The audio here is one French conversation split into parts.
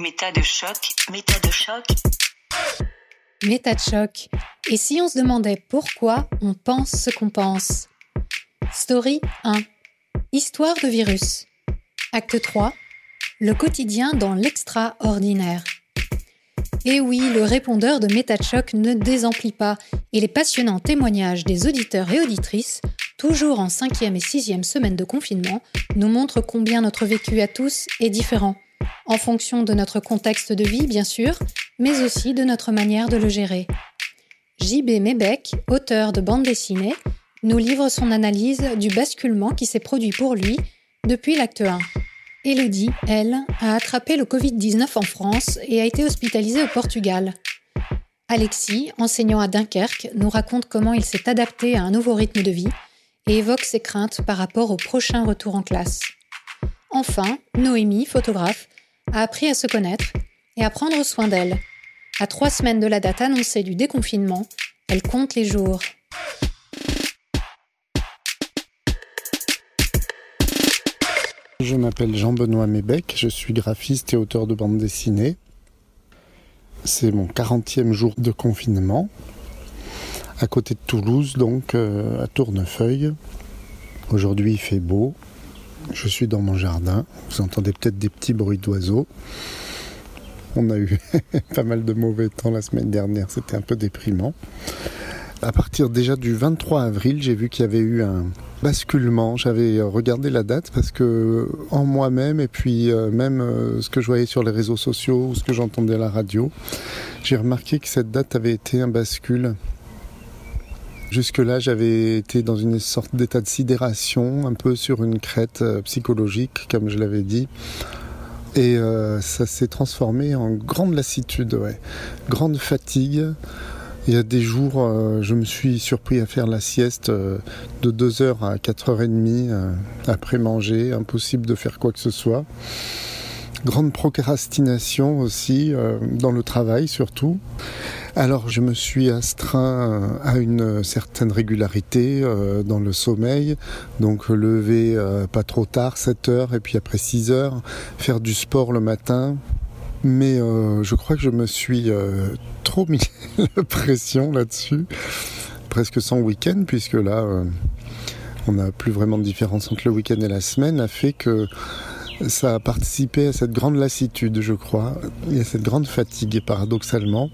Méta de choc, méta de choc. Méta de choc. Et si on se demandait pourquoi on pense ce qu'on pense? Story 1. Histoire de virus. Acte 3. Le quotidien dans l'extraordinaire. Et oui, le répondeur de MetaChoc ne désemplit pas et les passionnants témoignages des auditeurs et auditrices, toujours en cinquième et sixième semaine de confinement, nous montrent combien notre vécu à tous est différent, en fonction de notre contexte de vie bien sûr, mais aussi de notre manière de le gérer. JB Mebec, auteur de bande dessinée, nous livre son analyse du basculement qui s'est produit pour lui depuis l'acte 1. Elodie, elle, a attrapé le Covid-19 en France et a été hospitalisée au Portugal. Alexis, enseignant à Dunkerque, nous raconte comment il s'est adapté à un nouveau rythme de vie et évoque ses craintes par rapport au prochain retour en classe. Enfin, Noémie, photographe, a appris à se connaître et à prendre soin d'elle. À trois semaines de la date annoncée du déconfinement, elle compte les jours. Je m'appelle Jean-Benoît Mébec, je suis graphiste et auteur de bande dessinée. C'est mon 40e jour de confinement, à côté de Toulouse, donc euh, à Tournefeuille. Aujourd'hui il fait beau, je suis dans mon jardin, vous entendez peut-être des petits bruits d'oiseaux. On a eu pas mal de mauvais temps la semaine dernière, c'était un peu déprimant. À partir déjà du 23 avril, j'ai vu qu'il y avait eu un basculement. J'avais regardé la date parce que en moi-même et puis euh, même euh, ce que je voyais sur les réseaux sociaux ou ce que j'entendais à la radio, j'ai remarqué que cette date avait été un bascule. Jusque-là, j'avais été dans une sorte d'état de sidération, un peu sur une crête euh, psychologique, comme je l'avais dit. Et ça s'est transformé en grande lassitude, ouais. grande fatigue. Il y a des jours, euh, je me suis surpris à faire la sieste euh, de 2h à 4h30 euh, après manger, impossible de faire quoi que ce soit. Grande procrastination aussi, dans le travail surtout. Alors je me suis astreint à une certaine régularité dans le sommeil, donc lever pas trop tard, 7 h et puis après 6 h faire du sport le matin, mais euh, je crois que je me suis euh, trop mis la pression là-dessus, presque sans week-end, puisque là, euh, on n'a plus vraiment de différence entre le week-end et la semaine, a fait que ça a participé à cette grande lassitude, je crois, et à cette grande fatigue, paradoxalement.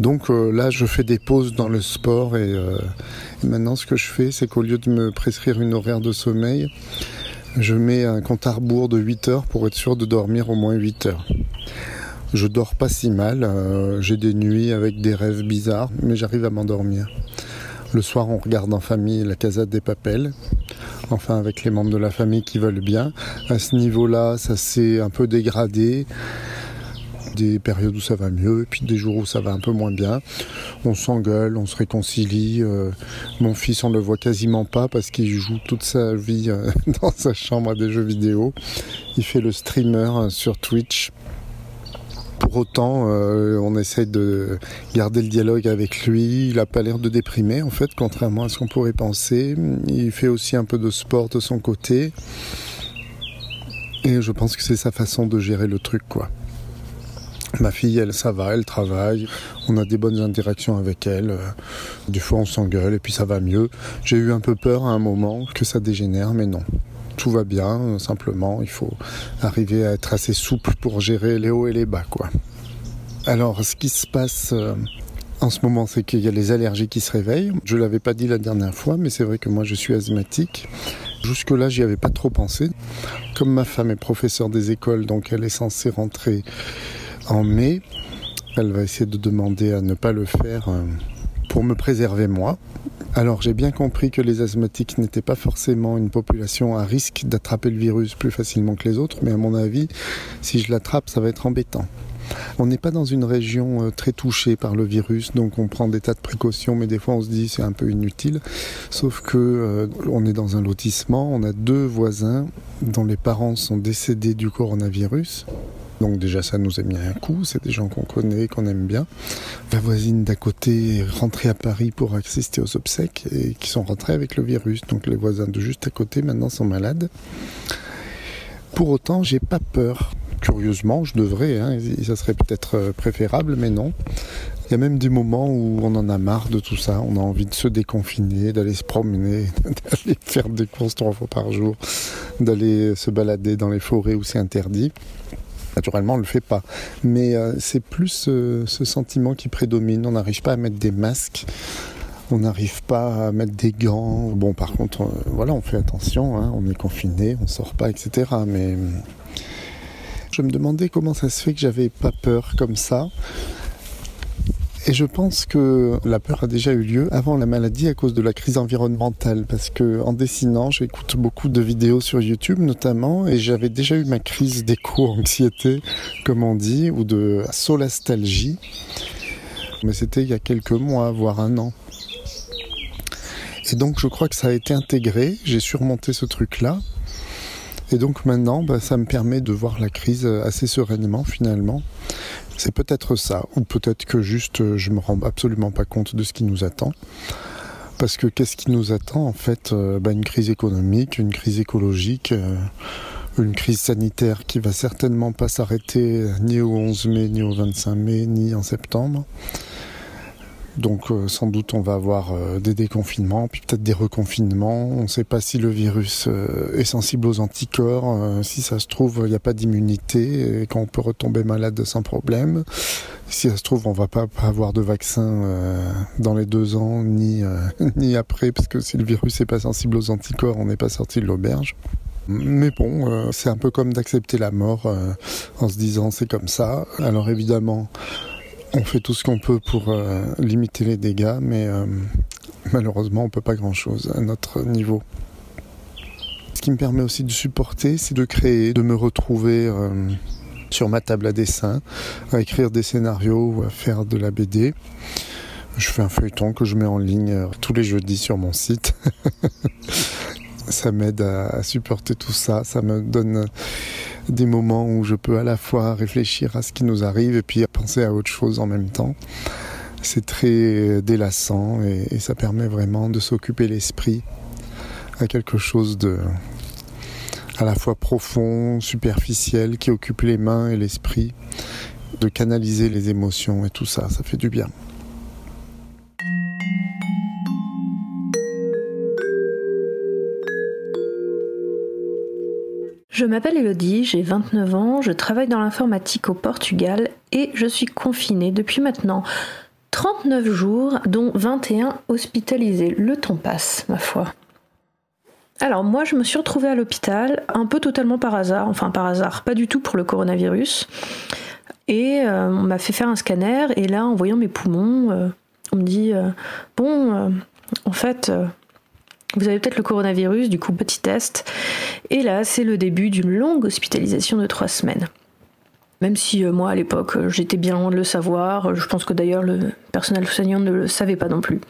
Donc là, je fais des pauses dans le sport et, et maintenant, ce que je fais, c'est qu'au lieu de me prescrire une horaire de sommeil, je mets un compte à rebours de 8 heures pour être sûr de dormir au moins 8 heures. Je dors pas si mal, euh, j'ai des nuits avec des rêves bizarres, mais j'arrive à m'endormir. Le soir, on regarde en famille la casade des papels, enfin avec les membres de la famille qui veulent bien. À ce niveau-là, ça s'est un peu dégradé des périodes où ça va mieux, et puis des jours où ça va un peu moins bien. On s'engueule, on se réconcilie. Euh, mon fils, on le voit quasiment pas parce qu'il joue toute sa vie euh, dans sa chambre à des jeux vidéo. Il fait le streamer euh, sur Twitch. Pour autant, on essaie de garder le dialogue avec lui. Il n'a pas l'air de déprimer, en fait, contrairement à ce qu'on pourrait penser. Il fait aussi un peu de sport de son côté. Et je pense que c'est sa façon de gérer le truc, quoi. Ma fille, elle, ça va, elle travaille, on a des bonnes interactions avec elle. Euh, des fois, on s'engueule et puis ça va mieux. J'ai eu un peu peur à un moment que ça dégénère, mais non. Tout va bien, simplement, il faut arriver à être assez souple pour gérer les hauts et les bas, quoi. Alors, ce qui se passe euh, en ce moment, c'est qu'il y a les allergies qui se réveillent. Je l'avais pas dit la dernière fois, mais c'est vrai que moi, je suis asthmatique. Jusque-là, j'y avais pas trop pensé. Comme ma femme est professeure des écoles, donc elle est censée rentrer en mai. Elle va essayer de demander à ne pas le faire euh, pour me préserver moi. Alors j'ai bien compris que les asthmatiques n'étaient pas forcément une population à risque d'attraper le virus plus facilement que les autres, mais à mon avis, si je l'attrape, ça va être embêtant. On n'est pas dans une région euh, très touchée par le virus, donc on prend des tas de précautions, mais des fois on se dit c'est un peu inutile. Sauf que euh, on est dans un lotissement, on a deux voisins dont les parents sont décédés du coronavirus. Donc déjà ça nous a mis un coup, c'est des gens qu'on connaît, qu'on aime bien. La voisine d'à côté est rentrée à Paris pour assister aux obsèques et qui sont rentrés avec le virus. Donc les voisins de juste à côté maintenant sont malades. Pour autant, j'ai pas peur curieusement, je devrais, hein, ça serait peut-être préférable, mais non. Il y a même des moments où on en a marre de tout ça, on a envie de se déconfiner, d'aller se promener, d'aller faire des courses trois fois par jour, d'aller se balader dans les forêts où c'est interdit. Naturellement, on ne le fait pas. Mais euh, c'est plus euh, ce sentiment qui prédomine. On n'arrive pas à mettre des masques. On n'arrive pas à mettre des gants. Bon, par contre, euh, voilà, on fait attention. Hein. on est confiné, on sort pas, etc. Mais je me demandais comment ça se fait que j'avais pas peur comme ça. Et je pense que la peur a déjà eu lieu avant la maladie à cause de la crise environnementale. Parce que en dessinant, j'écoute beaucoup de vidéos sur YouTube notamment, et j'avais déjà eu ma crise d'éco-anxiété, comme on dit, ou de solastalgie. Mais c'était il y a quelques mois, voire un an. Et donc je crois que ça a été intégré, j'ai surmonté ce truc-là. Et donc maintenant, bah, ça me permet de voir la crise assez sereinement finalement. C'est peut-être ça, ou peut-être que juste euh, je me rends absolument pas compte de ce qui nous attend. Parce que qu'est-ce qui nous attend en fait euh, bah, Une crise économique, une crise écologique, euh, une crise sanitaire qui va certainement pas s'arrêter ni au 11 mai, ni au 25 mai, ni en septembre. Donc euh, sans doute on va avoir euh, des déconfinements, puis peut-être des reconfinements. On ne sait pas si le virus euh, est sensible aux anticorps. si ça se trouve, il n'y a pas d'immunité et qu'on peut retomber malade sans problème. Si ça se trouve, on va pas avoir de vaccin dans les deux ans, ni, ni après, parce que si le virus n'est pas sensible aux anticorps, on n'est pas sorti de l'auberge. Mais bon, c'est un peu comme d'accepter la mort en se disant c'est comme ça. Alors évidemment, on fait tout ce qu'on peut pour euh, limiter les dégâts, mais euh, malheureusement, on peut pas grand-chose à notre niveau. Ce qui me permet aussi de supporter, c'est de créer, de me retrouver euh, sur ma table à dessin, à écrire des scénarios ou à faire de la BD. Je fais un feuilleton que je mets en ligne tous les jeudis sur mon site. ça m'aide à, supporter tout ça, ça me donne des moments où je peux à la fois réfléchir à ce qui nous arrive et puis penser à autre chose en même temps. C'est très délassant et, ça permet vraiment de s'occuper l'esprit à quelque chose de à la fois profond, superficiel, qui occupe les mains et l'esprit, de canaliser les émotions et tout ça, ça fait du bien. Je m'appelle Elodie, j'ai 29 ans, je travaille dans l'informatique au Portugal et je suis confinée depuis maintenant 39 jours, dont 21 hospitalisés. Le temps passe, ma foi. Alors moi, je me suis retrouvée à l'hôpital, un peu totalement par hasard, enfin par hasard, pas du tout pour le coronavirus. Et euh, on m'a fait faire un scanner, et là, en voyant mes poumons, euh, on me dit, euh, bon, en fait, vous avez peut-être le coronavirus, du coup petit test. Et là, c'est le début d'une longue hospitalisation de trois semaines. Même si euh, moi, à l'époque, euh, j'étais bien loin de le savoir, je pense que d'ailleurs le personnel soignant ne le savait pas non plus.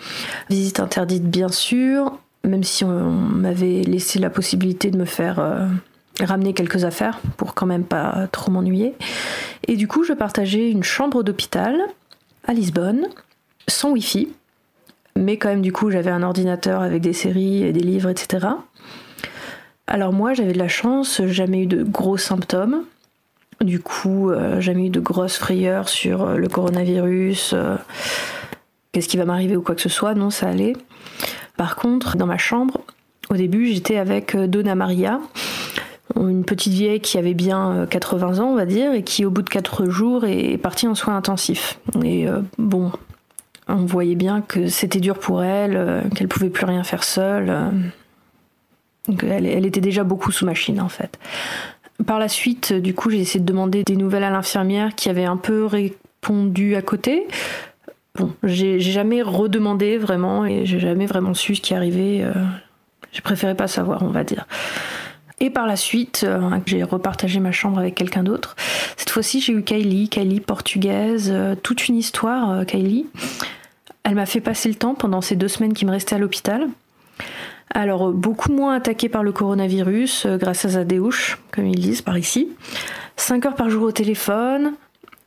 Visite interdite, bien sûr, même si on m'avait laissé la possibilité de me faire euh, ramener quelques affaires pour quand même pas trop m'ennuyer. Et du coup, je partageais une chambre d'hôpital à Lisbonne, sans Wi-Fi, mais quand même du coup j'avais un ordinateur avec des séries et des livres, etc. Alors moi j'avais de la chance, jamais eu de gros symptômes. Du coup, euh, jamais eu de grosses frayeurs sur euh, le coronavirus, euh, qu'est-ce qui va m'arriver ou quoi que ce soit, non, ça allait. Par contre, dans ma chambre, au début, j'étais avec Donna Maria, une petite vieille qui avait bien 80 ans, on va dire, et qui, au bout de 4 jours, est partie en soins intensifs. Et bon, on voyait bien que c'était dur pour elle, euh, qu'elle pouvait plus rien faire seule. Euh, elle, était déjà beaucoup sous machine en fait. Par la suite, du coup, j'ai essayé de demander des nouvelles à l'infirmière qui avait un peu répondu à côté. Bon, j'ai jamais redemandé vraiment et j'ai jamais vraiment su ce qui arrivait. Euh, j'ai préféré pas savoir, on va dire. Et par la suite, j'ai repartagé ma chambre avec quelqu'un d'autre. Cette fois-ci, j'ai eu Kylie, Kylie portugaise, toute une histoire, Kylie. Elle m'a fait passer le temps pendant ces deux semaines qui me restaient à l'hôpital. Alors, euh, beaucoup moins attaquée par le coronavirus, euh, grâce à Zadéouche, comme ils disent par ici. Cinq heures par jour au téléphone,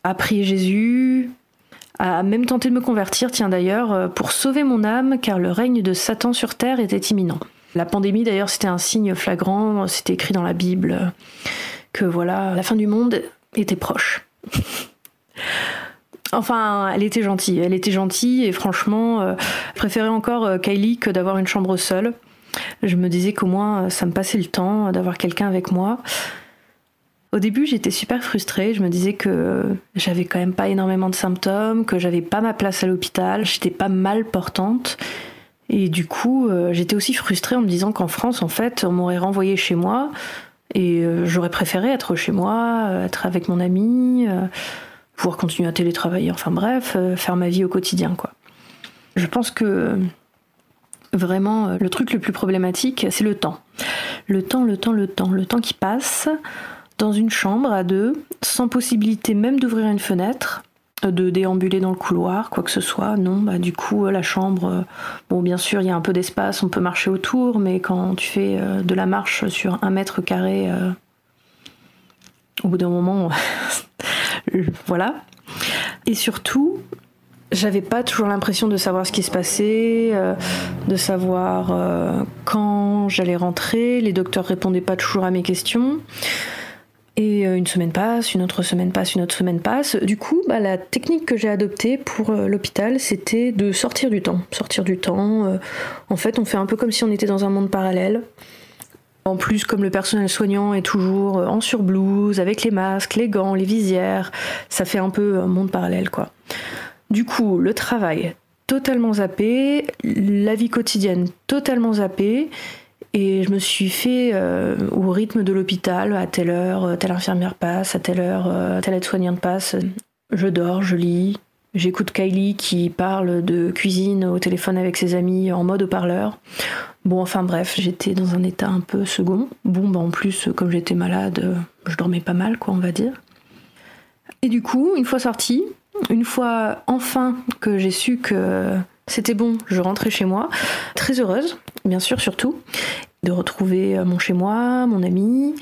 à prier Jésus, à même tenter de me convertir, tiens d'ailleurs, euh, pour sauver mon âme, car le règne de Satan sur terre était imminent. La pandémie, d'ailleurs, c'était un signe flagrant, c'était écrit dans la Bible que voilà, la fin du monde était proche. Enfin, elle était gentille. Elle était gentille et franchement, euh, je préférais encore euh, Kylie que d'avoir une chambre seule. Je me disais qu'au moins, ça me passait le temps d'avoir quelqu'un avec moi. Au début, j'étais super frustrée. Je me disais que j'avais quand même pas énormément de symptômes, que j'avais pas ma place à l'hôpital, j'étais pas mal portante. Et du coup, euh, j'étais aussi frustrée en me disant qu'en France, en fait, on m'aurait renvoyée chez moi et euh, j'aurais préféré être chez moi, euh, être avec mon ami, pouvoir continuer à télétravailler, enfin bref, faire ma vie au quotidien, quoi. Je pense que vraiment, le truc le plus problématique, c'est le temps. Le temps, le temps, le temps. Le temps qui passe dans une chambre à deux, sans possibilité même d'ouvrir une fenêtre, de déambuler dans le couloir, quoi que ce soit. Non, bah du coup la chambre, bon bien sûr il y a un peu d'espace, on peut marcher autour, mais quand tu fais euh, de la marche sur un mètre carré, euh, au bout d'un moment, voilà. Et surtout, j'avais pas toujours l'impression de savoir ce qui se passait, euh, de savoir quand j'allais rentrer. Les docteurs répondaient pas toujours à mes questions. Et euh, une semaine passe, une autre semaine passe, une autre semaine passe. Du coup, bah, la technique que j'ai adoptée pour euh, l'hôpital, c'était de sortir du temps. Sortir du temps. Euh, en fait, on fait un peu comme si on était dans un monde parallèle. En plus, comme le personnel soignant est toujours en surblouse, avec les masques, les gants, les visières, ça fait un peu un monde parallèle, quoi. Du coup, le travail totalement zappé, la vie quotidienne totalement zappée, et je me suis fait euh, au rythme de l'hôpital, à telle heure, euh, telle infirmière passe, à telle heure, euh, telle aide-soignante passe. Je dors, je lis. J'écoute Kylie qui parle de cuisine au téléphone avec ses amis en mode haut-parleur. Bon, enfin bref, j'étais dans un état un peu second. Bon, bah en plus, comme j'étais malade, je dormais pas mal, quoi, on va dire. Et du coup, une fois sortie, une fois enfin que j'ai su que c'était bon, je rentrais chez moi, très heureuse, bien sûr, surtout, de retrouver euh, mon chez moi, mon ami,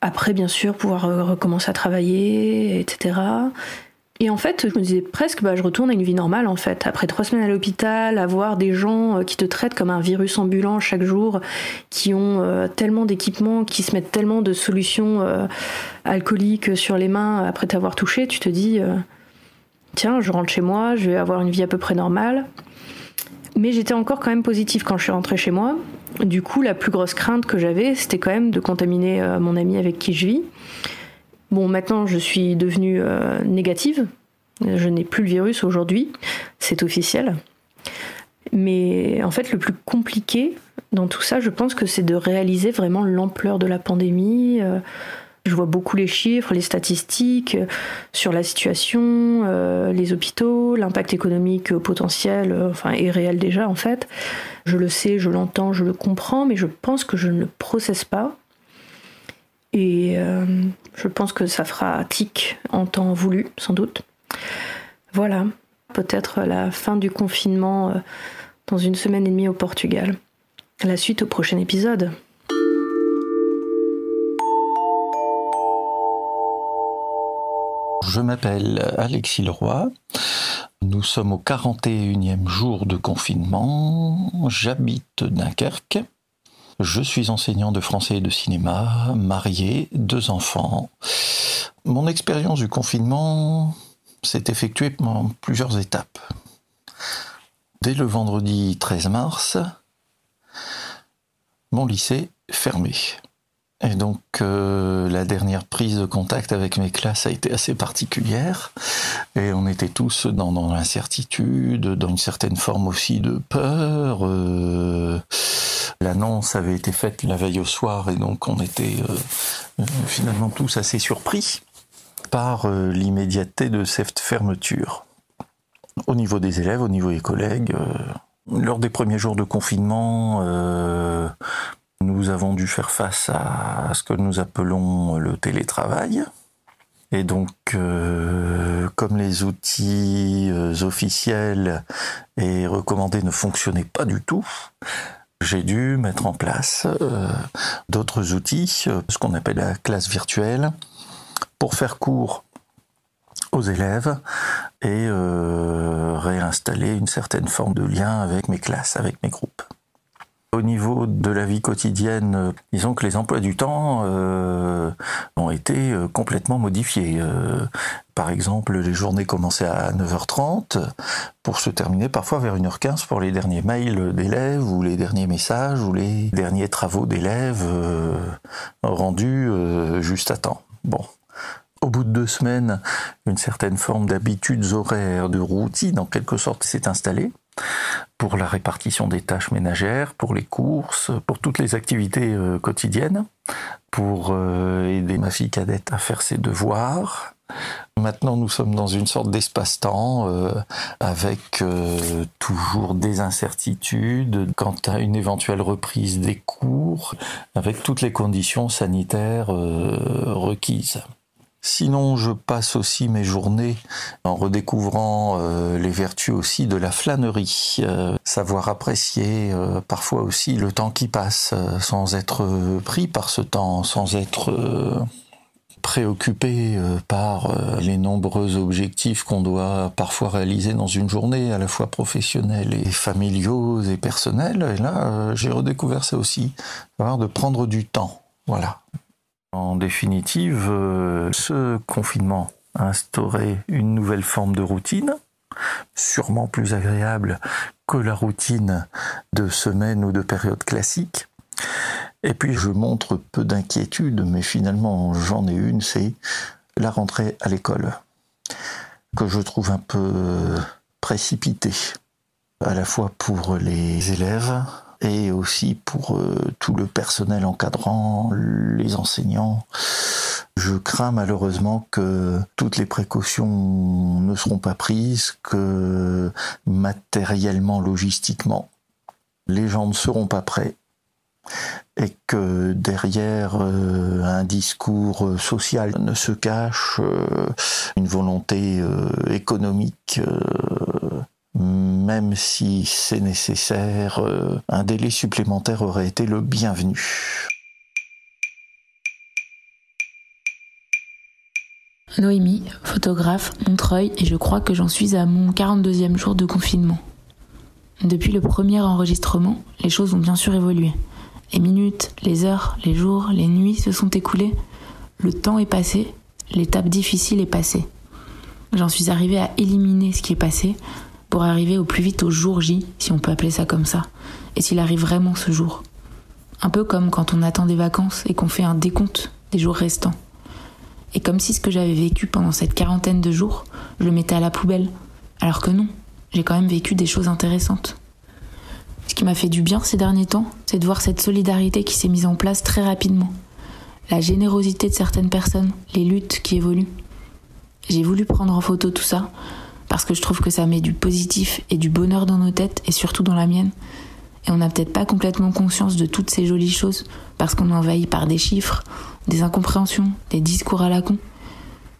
après, bien sûr, pouvoir euh, recommencer à travailler, etc. Et en fait, je me disais presque, bah, je retourne à une vie normale, en fait. Après trois semaines à l'hôpital, avoir des gens euh, qui te traitent comme un virus ambulant chaque jour, qui ont tellement d'équipements, qui se mettent tellement de solutions alcooliques sur les mains après t'avoir touché, tu te dis, tiens, je rentre chez moi, je vais avoir une vie à peu près normale. Mais j'étais encore quand même positive quand je suis rentrée chez moi. Du coup, la plus grosse crainte que j'avais, c'était quand même de contaminer euh, mon ami avec qui je vis. Bon, maintenant, je suis devenue euh, négative. Je n'ai plus le virus aujourd'hui. C'est officiel. Mais en fait, le plus compliqué dans tout ça, je pense que c'est de réaliser vraiment l'ampleur de la pandémie. Euh, je vois beaucoup les chiffres, les statistiques euh, sur la situation, euh, les hôpitaux, l'impact économique potentiel, euh, enfin et réel déjà en fait. Je le sais, je l'entends, je le comprends, mais je pense que je ne le processe pas. Et je pense que ça fera tic en temps voulu, sans doute. Voilà, peut-être la fin du confinement dans une semaine et demie au Portugal. La suite au prochain épisode. Je m'appelle Alexis Leroy. Nous sommes au 41e jour de confinement. J'habite Dunkerque. Je suis enseignant de français et de cinéma, marié, deux enfants. Mon expérience du confinement s'est effectuée en plusieurs étapes. Dès le vendredi 13 mars, mon lycée fermé. Et donc euh, la dernière prise de contact avec mes classes a été assez particulière et on était tous dans, l'incertitude, dans une certaine forme aussi de peur. Euh, l'annonce avait été faite la veille au soir et donc on était euh, finalement tous assez surpris par l'immédiateté de cette fermeture. Au niveau des élèves, au niveau des collègues, lors des premiers jours de confinement, nous avons dû faire face à ce que nous appelons le télétravail. Et donc, euh, comme les outils euh, officiels et recommandés ne fonctionnaient pas du tout, j'ai dû mettre en place euh, d'autres outils, ce qu'on appelle la classe virtuelle, pour faire cours aux élèves et réinstaller une certaine forme de lien avec mes classes, avec mes groupes. Au niveau de la vie quotidienne, euh, disons que les emplois du temps euh, ont été euh, complètement modifiés. par exemple, les journées commençaient à 9h30 pour se terminer parfois vers 1h15 pour les derniers mails d'élèves ou les derniers messages ou les derniers travaux d'élèves rendus juste à temps. Bon. Au bout de deux semaines, une certaine forme d'habitudes horaires, de routine en quelque sorte s'est installée pour la répartition des tâches ménagères, pour les courses, pour toutes les activités euh, quotidiennes, pour euh, aider ma fille cadette à faire ses devoirs. Maintenant, nous sommes dans une sorte d'espace-temps euh, avec toujours des incertitudes quant à une éventuelle reprise des cours, avec toutes les conditions sanitaires requises. Sinon, je passe aussi mes journées en redécouvrant euh, les vertus aussi de la flânerie, euh, savoir apprécier euh, parfois aussi le temps qui passe sans être pris par ce temps, sans être préoccupé par les nombreux objectifs qu'on doit parfois réaliser dans une journée, à la fois professionnelle et familiaux et personnels. Et là, j'ai redécouvert ça aussi, de prendre du temps. Voilà. En définitive, euh, ce confinement a instauré une nouvelle forme de routine, sûrement plus agréable que la routine de semaine ou de période classique. Et puis je montre peu d'inquiétude, mais finalement j'en ai une, c'est la rentrée à l'école, que je trouve un peu précipitée, à la fois pour les élèves, et aussi pour euh, tout le personnel encadrant, les enseignants. Je crains malheureusement que toutes les précautions ne seront pas prises, que matériellement, logistiquement, les gens ne seront pas prêts et que derrière euh, un discours social ne se cache euh, une volonté économique même si c'est nécessaire, euh, un délai supplémentaire aurait été le bienvenu. Noémie, photographe, Montreuil, et je crois que j'en suis à mon 42e jour de confinement. Depuis le premier enregistrement, les choses ont bien sûr évolué. Les minutes, les heures, les jours, les nuits se sont écoulées, le temps est passé, l'étape difficile est passée. J'en suis arrivée à éliminer ce qui est passé, pour arriver au plus vite au jour J, si on peut appeler ça comme ça, et s'il arrive vraiment ce jour. Un peu comme quand on attend des vacances et qu'on fait un décompte des jours restants. Et comme si ce que j'avais vécu pendant cette quarantaine de jours, je le mettais à la poubelle. Alors que non, j'ai quand même vécu des choses intéressantes. Ce qui m'a fait du bien ces derniers temps, c'est de voir cette solidarité qui s'est mise en place très rapidement. La générosité de certaines personnes, les luttes qui évoluent. J'ai voulu prendre en photo tout ça parce que je trouve que ça met du positif et du bonheur dans nos têtes et surtout dans la mienne. Et on n'a peut-être pas complètement conscience de toutes ces jolies choses parce qu'on est envahi par des chiffres, des incompréhensions, des discours à la con.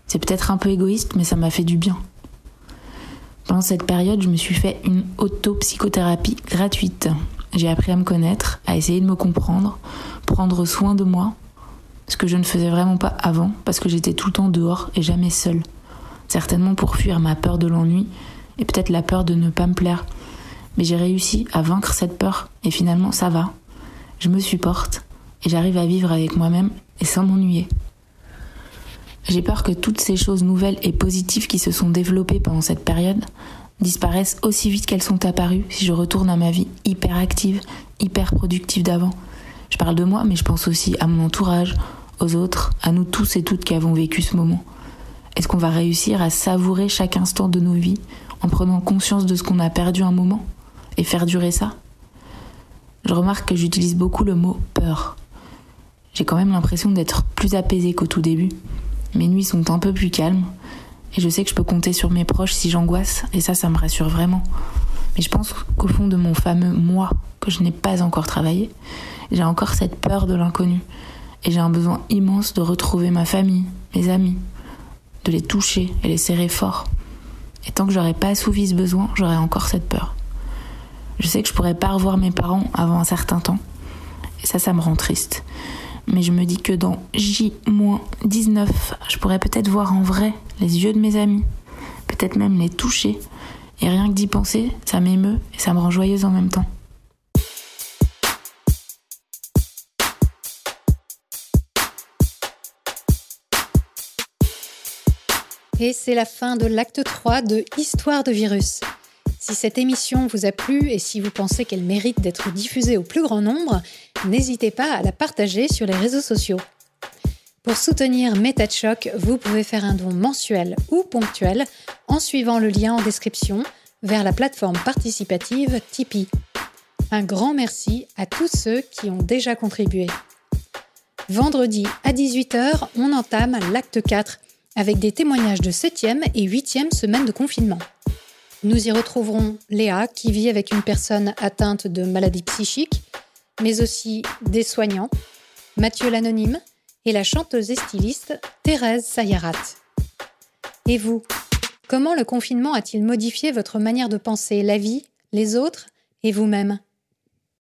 C'est peut-être un peu égoïste, mais ça m'a fait du bien. Pendant cette période, je me suis fait une auto-psychothérapie gratuite. J'ai appris à me connaître, à essayer de me comprendre, prendre soin de moi, ce que je ne faisais vraiment pas avant parce que j'étais tout le temps dehors et jamais seule certainement pour fuir ma peur de l'ennui et peut-être la peur de ne pas me plaire. Mais j'ai réussi à vaincre cette peur et finalement ça va. Je me supporte et j'arrive à vivre avec moi-même et sans m'ennuyer. J'ai peur que toutes ces choses nouvelles et positives qui se sont développées pendant cette période disparaissent aussi vite qu'elles sont apparues si je retourne à ma vie hyper active, hyper productive d'avant. Je parle de moi, mais je pense aussi à mon entourage, aux autres, à nous tous et toutes qui avons vécu ce moment. Est-ce qu'on va réussir à savourer chaque instant de nos vies en prenant conscience de ce qu'on a perdu un moment et faire durer ça? Je remarque que j'utilise beaucoup le mot peur. J'ai quand même l'impression d'être plus apaisée qu'au tout début. Mes nuits sont un peu plus calmes et je sais que je peux compter sur mes proches si j'angoisse et ça, ça me rassure vraiment. Mais je pense qu'au fond de mon fameux moi que je n'ai pas encore travaillé, j'ai encore cette peur de l'inconnu et j'ai un besoin immense de retrouver ma famille, mes amis, de les toucher et les serrer fort. Et tant que j'aurais pas assouvi ce besoin, j'aurais encore cette peur. Je sais que je pourrais pas revoir mes parents avant un certain temps. Et ça, ça me rend triste. Mais je me dis que dans J-19, je pourrais peut-être voir en vrai les yeux de mes amis. Peut-être même les toucher. Et rien que d'y penser, ça m'émeut et ça me rend joyeuse en même temps. C'est la fin de l'acte 3 de Histoire de virus. Si cette émission vous a plu et si vous pensez qu'elle mérite d'être diffusée au plus grand nombre, n'hésitez pas à la partager sur les réseaux sociaux. Pour soutenir MetaChoc, vous pouvez faire un don mensuel ou ponctuel en suivant le lien en description vers la plateforme participative Tipeee. Un grand merci à tous ceux qui ont déjà contribué. Vendredi à 18h, on entame l'acte 4 avec des témoignages de 7e et 8e semaine de confinement. Nous y retrouverons Léa qui vit avec une personne atteinte de maladie psychique, mais aussi des soignants, Mathieu l'anonyme et la chanteuse et styliste Thérèse Sayarat. Et vous, comment le confinement a-t-il modifié votre manière de penser la vie, les autres et vous-même?